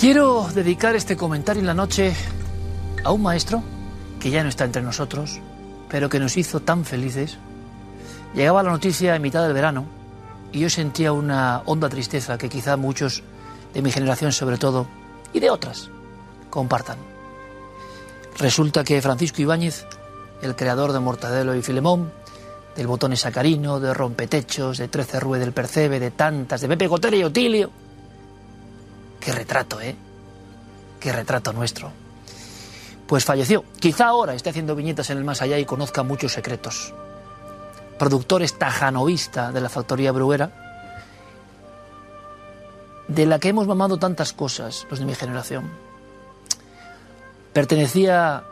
Quiero dedicar este comentario en la noche a un maestro que ya no está entre nosotros, pero que nos hizo tan felices. Llegaba la noticia en mitad del verano y yo sentía una honda tristeza que quizá muchos de mi generación sobre todo, y de otras, compartan. Resulta que Francisco Ibáñez, el creador de Mortadelo y Filemón, del Botón Sacarino, de Rompetechos, de Trece Rue del Percebe, de tantas, de Pepe Gotera y Otilio, Qué retrato, ¿eh? Qué retrato nuestro. Pues falleció. Quizá ahora esté haciendo viñetas en el más allá y conozca muchos secretos. Productor estajanovista de la factoría bruguera, de la que hemos mamado tantas cosas los de mi generación. Pertenecía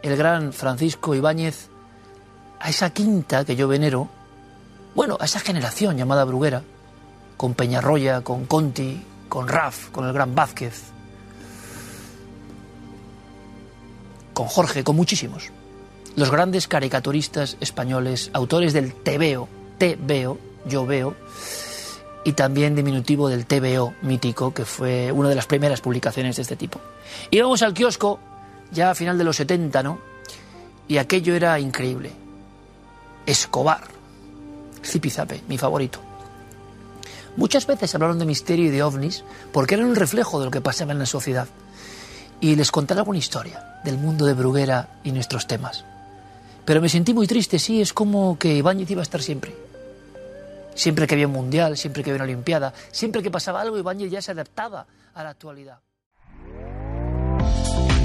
el gran Francisco Ibáñez a esa quinta que yo venero, bueno, a esa generación llamada bruguera, con Peñarroya, con Conti, con Raf, con el gran Vázquez, con Jorge, con muchísimos. Los grandes caricaturistas españoles, autores del TVO, TVO, yo veo, y también diminutivo del TVO mítico, que fue una de las primeras publicaciones de este tipo. Íbamos al kiosco ya a final de los 70, ¿no? Y aquello era increíble. Escobar, Zipizape, mi favorito. Muchas veces hablaron de misterio y de ovnis porque eran un reflejo de lo que pasaba en la sociedad. Y les conté alguna historia del mundo de Bruguera y nuestros temas. Pero me sentí muy triste, sí, es como que Ibáñez iba a estar siempre. Siempre que había un mundial, siempre que había una olimpiada, siempre que pasaba algo, Ibáñez ya se adaptaba a la actualidad.